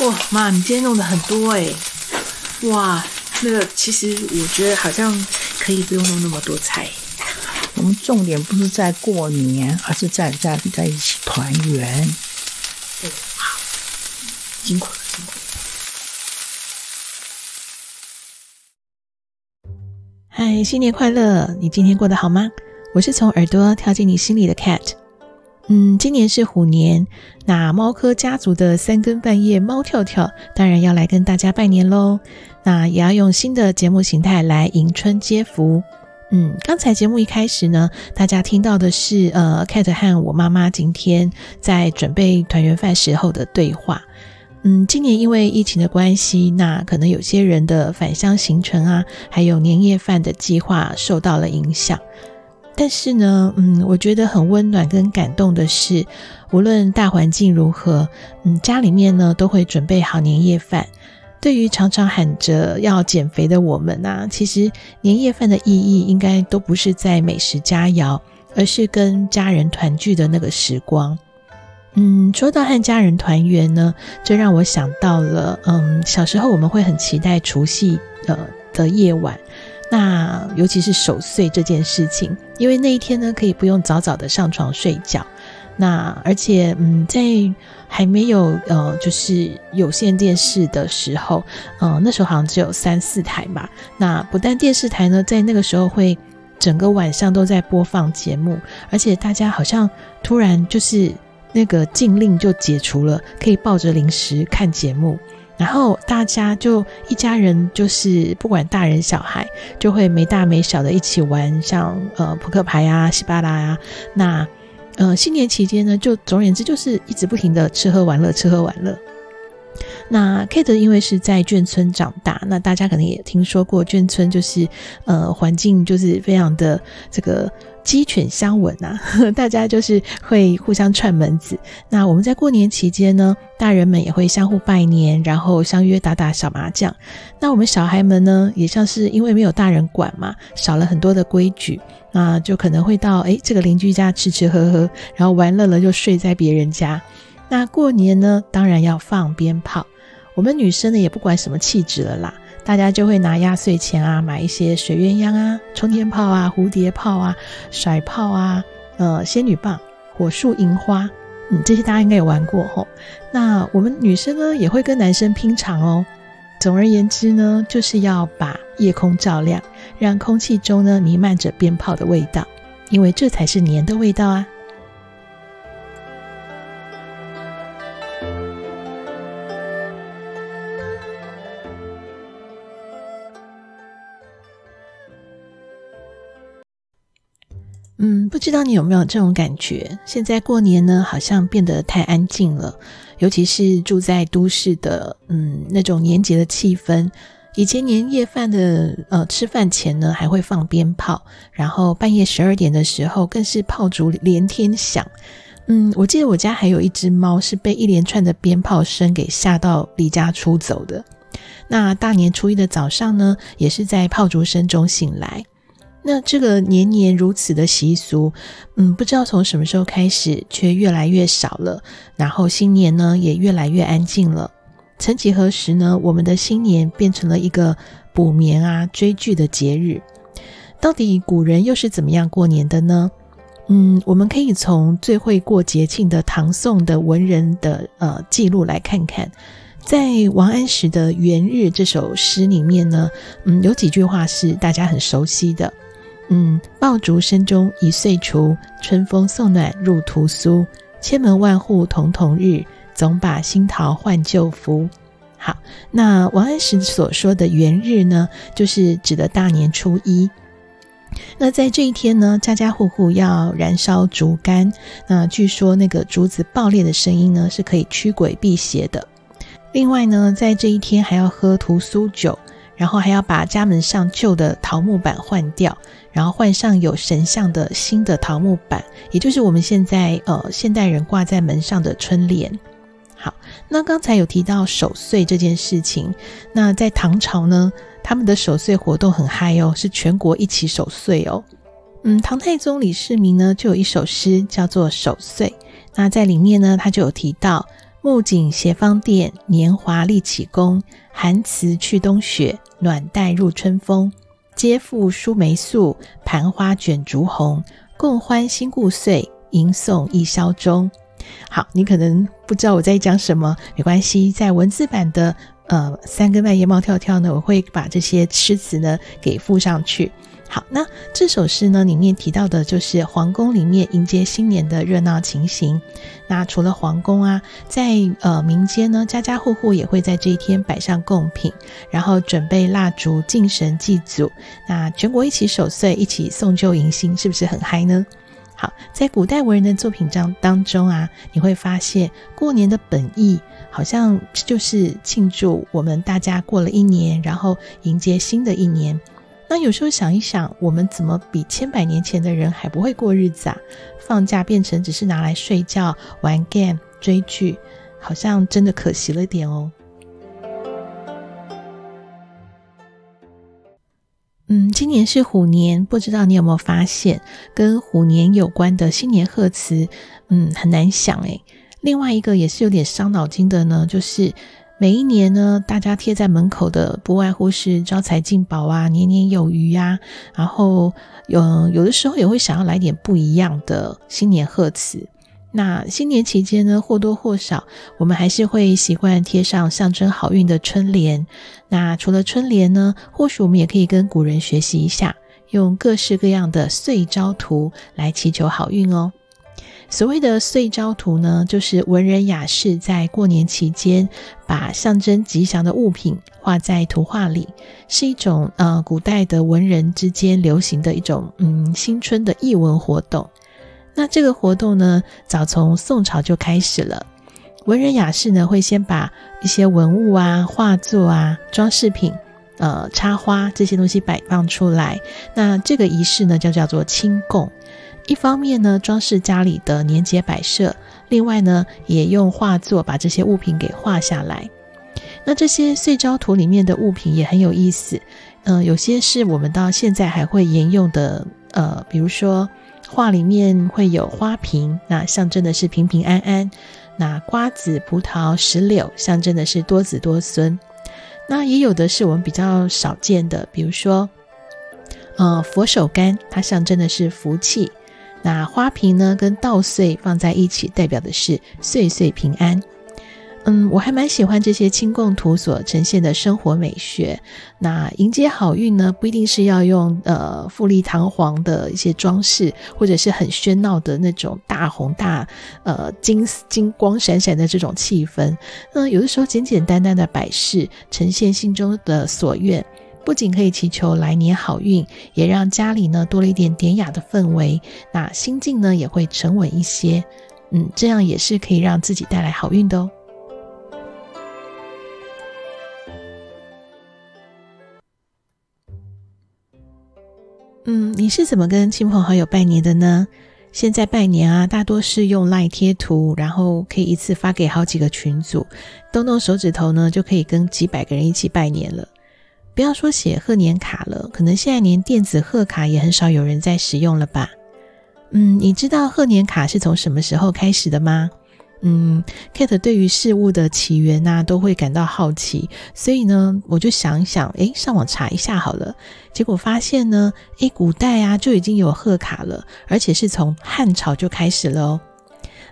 哇，妈，你今天弄的很多哎！哇，那个其实我觉得好像可以不用弄那么多菜。我们重点不是在过年，而是在在在一起团圆。对，好，辛苦了，辛苦了。嗨，新年快乐！你今天过得好吗？我是从耳朵跳进你心里的 Cat。嗯，今年是虎年，那猫科家族的三更半夜猫跳跳，当然要来跟大家拜年喽。那也要用新的节目形态来迎春接福。嗯，刚才节目一开始呢，大家听到的是呃，Cat 和我妈妈今天在准备团圆饭时候的对话。嗯，今年因为疫情的关系，那可能有些人的返乡行程啊，还有年夜饭的计划受到了影响。但是呢，嗯，我觉得很温暖跟感动的是，无论大环境如何，嗯，家里面呢都会准备好年夜饭。对于常常喊着要减肥的我们啊，其实年夜饭的意义应该都不是在美食佳肴，而是跟家人团聚的那个时光。嗯，说到和家人团圆呢，这让我想到了，嗯，小时候我们会很期待除夕呃的夜晚，那尤其是守岁这件事情，因为那一天呢可以不用早早的上床睡觉。那而且，嗯，在还没有呃，就是有线电视的时候，呃，那时候好像只有三四台吧。那不但电视台呢，在那个时候会整个晚上都在播放节目，而且大家好像突然就是那个禁令就解除了，可以抱着零食看节目，然后大家就一家人就是不管大人小孩，就会没大没小的一起玩，像呃扑克牌啊、西巴拉啊，那。呃，新年期间呢，就总而言之就是一直不停的吃喝玩乐，吃喝玩乐。那 Kate 因为是在眷村长大，那大家可能也听说过眷村，就是呃环境就是非常的这个鸡犬相闻啊，大家就是会互相串门子。那我们在过年期间呢，大人们也会相互拜年，然后相约打打小麻将。那我们小孩们呢，也像是因为没有大人管嘛，少了很多的规矩。那，就可能会到诶这个邻居家吃吃喝喝，然后玩乐了就睡在别人家。那过年呢，当然要放鞭炮。我们女生呢也不管什么气质了啦，大家就会拿压岁钱啊，买一些水鸳鸯啊、冲天炮啊、蝴蝶炮啊、甩炮啊、呃仙女棒、火树银花，嗯，这些大家应该有玩过吼。那我们女生呢也会跟男生拼场哦。总而言之呢，就是要把夜空照亮，让空气中呢弥漫着鞭炮的味道，因为这才是年的味道啊。知道你有没有这种感觉？现在过年呢，好像变得太安静了，尤其是住在都市的，嗯，那种年节的气氛。以前年夜饭的，呃，吃饭前呢，还会放鞭炮，然后半夜十二点的时候，更是炮竹连天响。嗯，我记得我家还有一只猫是被一连串的鞭炮声给吓到离家出走的。那大年初一的早上呢，也是在炮竹声中醒来。那这个年年如此的习俗，嗯，不知道从什么时候开始，却越来越少了。然后新年呢，也越来越安静了。曾几何时呢，我们的新年变成了一个补眠啊、追剧的节日。到底古人又是怎么样过年的呢？嗯，我们可以从最会过节庆的唐宋的文人的呃记录来看看。在王安石的《元日》这首诗里面呢，嗯，有几句话是大家很熟悉的。嗯，爆竹声中一岁除，春风送暖入屠苏。千门万户曈曈日，总把新桃换旧符。好，那王安石所说的元日呢，就是指的大年初一。那在这一天呢，家家户户要燃烧竹竿。那据说那个竹子爆裂的声音呢，是可以驱鬼辟邪的。另外呢，在这一天还要喝屠苏酒。然后还要把家门上旧的桃木板换掉，然后换上有神像的新的桃木板，也就是我们现在呃现代人挂在门上的春联。好，那刚才有提到守岁这件事情，那在唐朝呢，他们的守岁活动很嗨哦，是全国一起守岁哦。嗯，唐太宗李世民呢就有一首诗叫做《守岁》，那在里面呢他就有提到。木槿斜芳殿，年华历启功。寒辞去冬雪，暖带入春风。接复疏梅素，盘花卷竹红。共欢新故岁，吟诵一宵中。好，你可能不知道我在讲什么，没关系，在文字版的呃三更半夜猫跳跳呢，我会把这些诗词呢给附上去。好，那这首诗呢里面提到的就是皇宫里面迎接新年的热闹情形。那除了皇宫啊，在呃民间呢，家家户户也会在这一天摆上贡品，然后准备蜡烛敬神祭祖。那全国一起守岁，一起送旧迎新，是不是很嗨呢？好，在古代文人的作品当当中啊，你会发现过年的本意好像就是庆祝我们大家过了一年，然后迎接新的一年。那有时候想一想，我们怎么比千百年前的人还不会过日子啊？放假变成只是拿来睡觉、玩 game、追剧，好像真的可惜了点哦。嗯，今年是虎年，不知道你有没有发现，跟虎年有关的新年贺词，嗯，很难想诶。另外一个也是有点伤脑筋的呢，就是每一年呢，大家贴在门口的不外乎是招财进宝啊、年年有余呀，然后有有的时候也会想要来点不一样的新年贺词。那新年期间呢，或多或少，我们还是会习惯贴上象征好运的春联。那除了春联呢，或许我们也可以跟古人学习一下，用各式各样的岁朝图来祈求好运哦。所谓的岁朝图呢，就是文人雅士在过年期间，把象征吉祥的物品画在图画里，是一种呃古代的文人之间流行的一种嗯新春的艺文活动。那这个活动呢，早从宋朝就开始了。文人雅士呢，会先把一些文物啊、画作啊、装饰品、呃、插花这些东西摆放出来。那这个仪式呢，就叫做清供。一方面呢，装饰家里的年节摆设；另外呢，也用画作把这些物品给画下来。那这些岁朝图里面的物品也很有意思，呃，有些是我们到现在还会沿用的，呃，比如说。画里面会有花瓶，那象征的是平平安安；那瓜子、葡萄、石榴，象征的是多子多孙。那也有的是我们比较少见的，比如说，呃，佛手柑，它象征的是福气。那花瓶呢，跟稻穗放在一起，代表的是岁岁平安。嗯，我还蛮喜欢这些清供图所呈现的生活美学。那迎接好运呢，不一定是要用呃富丽堂皇的一些装饰，或者是很喧闹的那种大红大呃金金光闪闪的这种气氛。那有的时候简简单单的摆饰，呈现心中的所愿，不仅可以祈求来年好运，也让家里呢多了一点典雅的氛围。那心境呢也会沉稳一些。嗯，这样也是可以让自己带来好运的哦。嗯，你是怎么跟亲朋好友拜年的呢？现在拜年啊，大多是用 LINE 贴图，然后可以一次发给好几个群组，动动手指头呢，就可以跟几百个人一起拜年了。不要说写贺年卡了，可能现在连电子贺卡也很少有人在使用了吧？嗯，你知道贺年卡是从什么时候开始的吗？嗯，Kate 对于事物的起源呐、都会感到好奇，所以呢，我就想一想，诶，上网查一下好了。结果发现呢，诶，古代啊就已经有贺卡了，而且是从汉朝就开始了哦。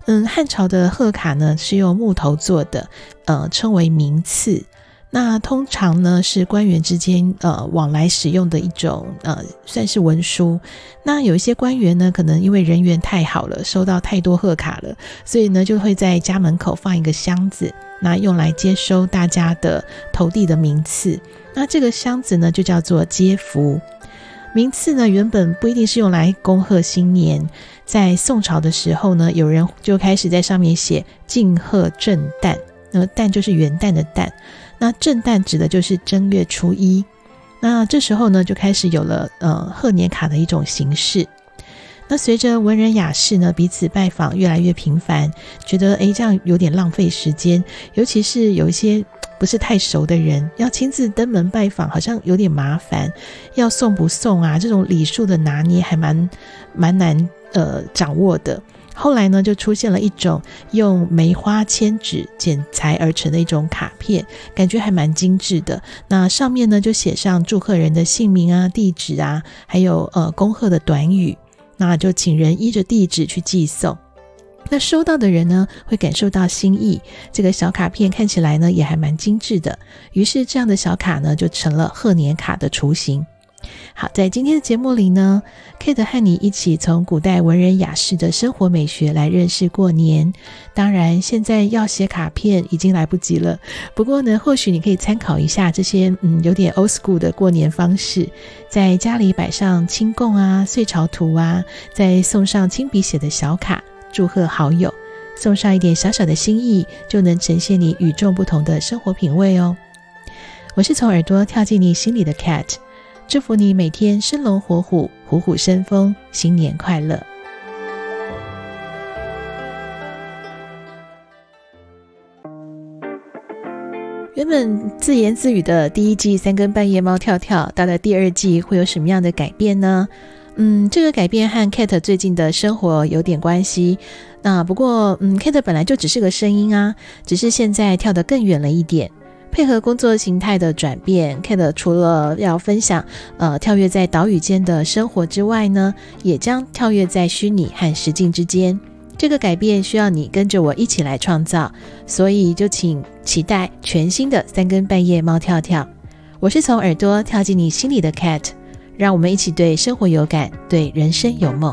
嗯，汉朝的贺卡呢是用木头做的，呃，称为铭赐。那通常呢是官员之间呃往来使用的一种呃算是文书。那有一些官员呢，可能因为人缘太好了，收到太多贺卡了，所以呢就会在家门口放一个箱子，那用来接收大家的投递的名次。那这个箱子呢就叫做接福。名次呢原本不一定是用来恭贺新年，在宋朝的时候呢，有人就开始在上面写敬贺正旦，那旦就是元旦的旦。那正旦指的就是正月初一，那这时候呢，就开始有了呃贺年卡的一种形式。那随着文人雅士呢彼此拜访越来越频繁，觉得诶这样有点浪费时间，尤其是有一些不是太熟的人要亲自登门拜访，好像有点麻烦，要送不送啊？这种礼数的拿捏还蛮蛮难呃掌握的。后来呢，就出现了一种用梅花签纸剪裁而成的一种卡片，感觉还蛮精致的。那上面呢，就写上祝贺人的姓名啊、地址啊，还有呃恭贺的短语。那就请人依着地址去寄送。那收到的人呢，会感受到心意。这个小卡片看起来呢，也还蛮精致的。于是这样的小卡呢，就成了贺年卡的雏形。好，在今天的节目里呢，Kate 和你一起从古代文人雅士的生活美学来认识过年。当然，现在要写卡片已经来不及了。不过呢，或许你可以参考一下这些嗯有点 old school 的过年方式，在家里摆上清供啊、岁朝图啊，再送上亲笔写的小卡，祝贺好友，送上一点小小的心意，就能呈现你与众不同的生活品味哦。我是从耳朵跳进你心里的 Cat。祝福你每天生龙活虎，虎虎生风，新年快乐！原本自言自语的第一季三更半夜猫跳跳，到了第二季会有什么样的改变呢？嗯，这个改变和 Kate 最近的生活有点关系。那不过，嗯，Kate 本来就只是个声音啊，只是现在跳得更远了一点。配合工作形态的转变，Kate 除了要分享呃跳跃在岛屿间的生活之外呢，也将跳跃在虚拟和实境之间。这个改变需要你跟着我一起来创造，所以就请期待全新的三更半夜猫跳跳。我是从耳朵跳进你心里的 Cat，让我们一起对生活有感，对人生有梦。